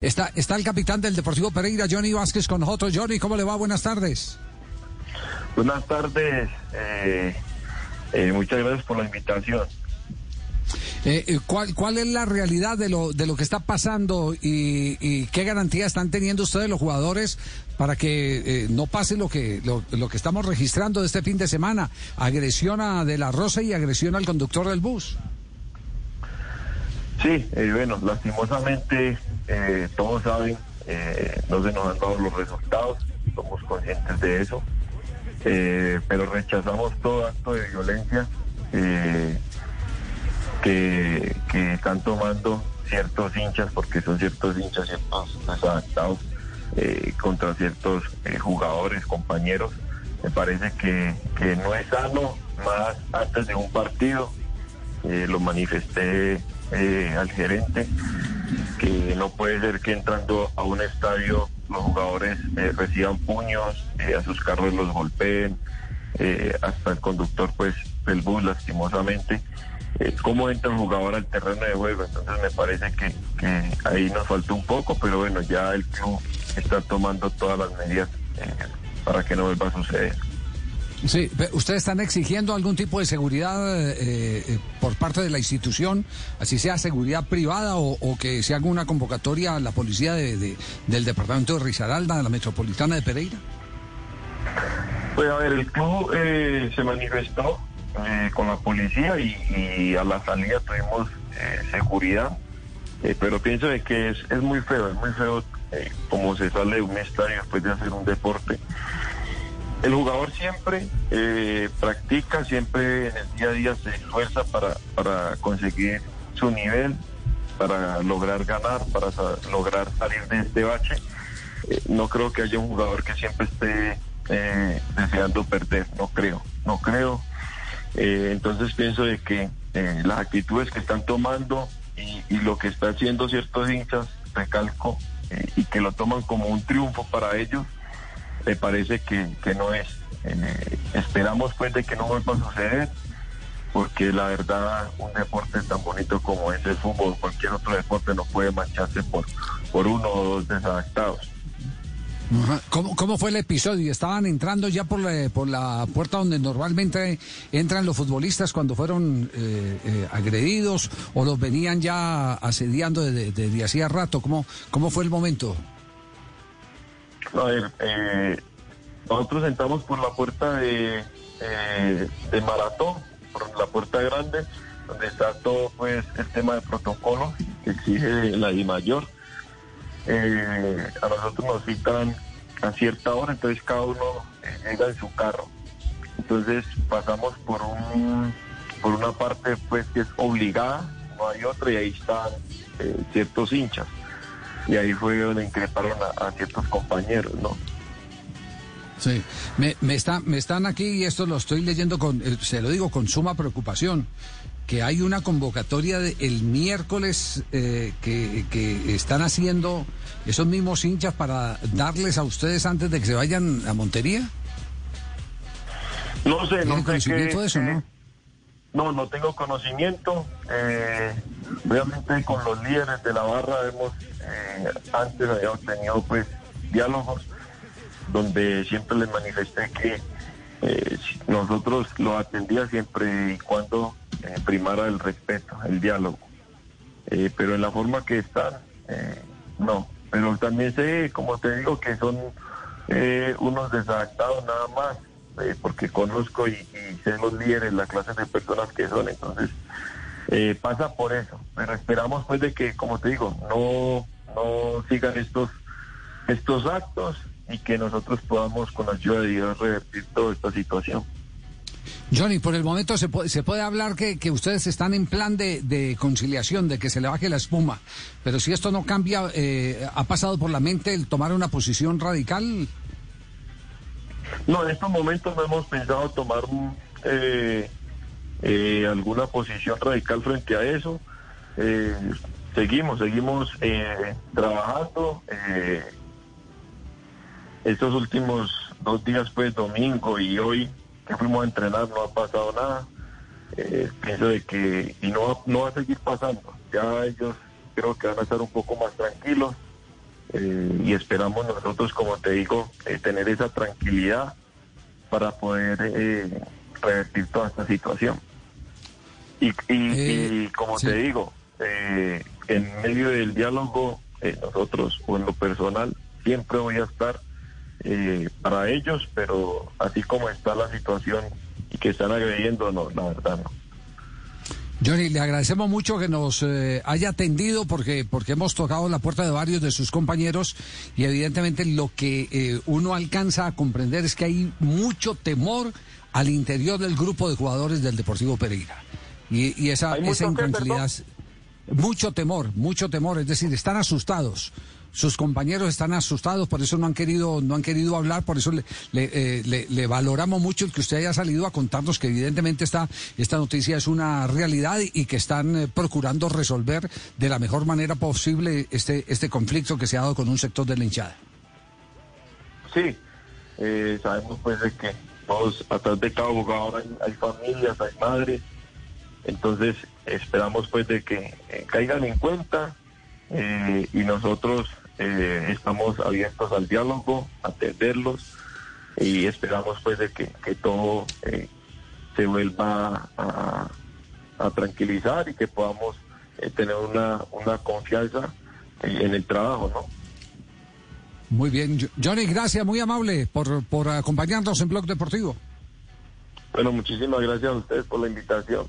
Está, está el capitán del Deportivo Pereira, Johnny Vázquez, con nosotros. Johnny, ¿cómo le va? Buenas tardes. Buenas tardes. Eh, eh, muchas gracias por la invitación. Eh, ¿cuál, ¿Cuál es la realidad de lo, de lo que está pasando y, qué garantía están teniendo ustedes los jugadores para que no pase lo que, lo, lo, que estamos registrando de este fin de semana? Agresión a De La Rosa y agresión al conductor del bus. Sí, bueno, lastimosamente eh, todos saben, eh, no se nos han dado los resultados, somos conscientes de eso, eh, pero rechazamos todo acto de violencia que, están tomando ciertos hinchas, porque son ciertos hinchas, ciertos desadaptados contra ciertos jugadores, compañeros. Me parece que, que no es sano, más antes de un partido, lo manifesté al gerente que no puede ser que entrando a un estadio los jugadores eh, reciban puños, eh, a sus carros los golpeen, eh, hasta el conductor pues del bus lastimosamente. cómo entra el jugador al terreno de juego, entonces me parece que, que ahí nos falta un poco, pero bueno, ya el club está tomando todas las medidas para que no vuelva a suceder. Sí, ¿ustedes están exigiendo algún tipo de seguridad eh, eh, por parte de la institución, así sea seguridad privada o, que se haga una convocatoria a la policía de, del departamento de Risaralda, de la metropolitana de Pereira? Pues a ver, el club eh, se manifestó con la policía y, a la salida tuvimos seguridad, pero pienso de que es, es muy feo, es muy feo como se sale de un estadio después de hacer un deporte el jugador siempre eh, practica, siempre en el día a día se esfuerza para, para conseguir su nivel, para lograr ganar, para lograr salir de este bache. Eh, no creo que haya un jugador que siempre esté eh, deseando perder, no creo, no creo. entonces pienso de que las actitudes que están tomando y, y, lo que está haciendo ciertos hinchas, recalco, y que lo toman como un triunfo para ellos, me parece que, no es. Eh, esperamos pues de que no vuelva a suceder, porque la verdad un deporte tan bonito como es el fútbol, cualquier otro deporte no puede mancharse por, por uno o dos desadaptados. ¿Cómo, fue el episodio? ¿Estaban entrando ya por la, por la puerta donde normalmente entran los futbolistas cuando fueron eh, eh, agredidos o los venían ya asediando desde, hacía rato? ¿Cómo, ¿Cómo fue el momento? A ver, eh, nosotros entramos por la puerta de, eh, de Maratón, por la puerta grande, donde está todo pues el tema de protocolo que exige la I mayor. Eh, a nosotros nos citan a cierta hora, entonces cada uno llega en su carro. Entonces pasamos por un por una parte pues que es obligada, no hay otra y ahí están ciertos hinchas y ahí fue donde increparon a, ciertos compañeros, ¿no? Sí, me, me, está, me están aquí y esto lo estoy leyendo con, eh, se lo digo con suma preocupación, que hay una convocatoria de, el miércoles eh, que, que, están haciendo esos mismos hinchas para darles a ustedes antes de que se vayan a Montería. No sé, no sé conocimiento de eso, ¿no? No, no tengo conocimiento. Eh, obviamente con los líderes de la barra hemos eh, antes habíamos tenido pues diálogos donde siempre les manifesté que eh, nosotros lo atendía siempre y cuando eh, primara el respeto, el diálogo. pero en la forma que están, no. Pero también sé, como te digo, que son unos desadaptados nada más, porque conozco y, y, sé los líderes, la clase de personas que son, entonces pasa por eso. Pero esperamos pues de que, como te digo, no no sigan estos, estos actos y que nosotros podamos con la ayuda de Dios revertir toda esta situación. Johnny, por el momento se puede, se puede hablar que, que ustedes están en plan de, de, conciliación, de que se le baje la espuma, pero si esto no cambia, eh, ¿ha pasado por la mente el tomar una posición radical? No, en estos momentos no hemos pensado tomar eh, eh, alguna posición radical frente a eso. Eh, seguimos, seguimos eh, trabajando. Estos últimos dos días, pues domingo y hoy que fuimos a entrenar, no ha pasado nada. Pienso de que, y no, no va a seguir pasando. Ya ellos creo que van a estar un poco más tranquilos y esperamos nosotros, como te digo, tener esa tranquilidad para poder revertir toda esta situación. Y, y, como te digo, en medio del diálogo, nosotros, o en lo personal, siempre voy a estar para ellos, pero así como está la situación y que están agrediendo, no, la verdad no. Johnny, le agradecemos mucho que nos eh, haya atendido porque, porque hemos tocado la puerta de varios de sus compañeros y evidentemente lo que eh, uno alcanza a comprender es que hay mucho temor al interior del grupo de jugadores del Deportivo Pereira. Y, y esa, esa intranquilidad, mucho temor, mucho temor, es decir, están asustados. Sus compañeros están asustados, por eso no han querido, no han querido hablar, por eso le, eh, valoramos mucho el que usted haya salido a contarnos que evidentemente esta, esta noticia es una realidad y, que están eh, procurando resolver de la mejor manera posible este, este conflicto que se ha dado con un sector de la hinchada. Sí, eh, sabemos pues de que todos atrás de cada jugador hay, familias, hay madres, entonces esperamos pues de que caigan en cuenta y nosotros eh, estamos abiertos al diálogo, atenderlos y esperamos pues de que, todo eh, se vuelva a, tranquilizar y que podamos eh, tener una, una confianza en el trabajo, ¿no? Muy bien, Johnny, gracias, muy amable por, por acompañarnos en Blog Deportivo. Bueno, muchísimas gracias a ustedes por la invitación.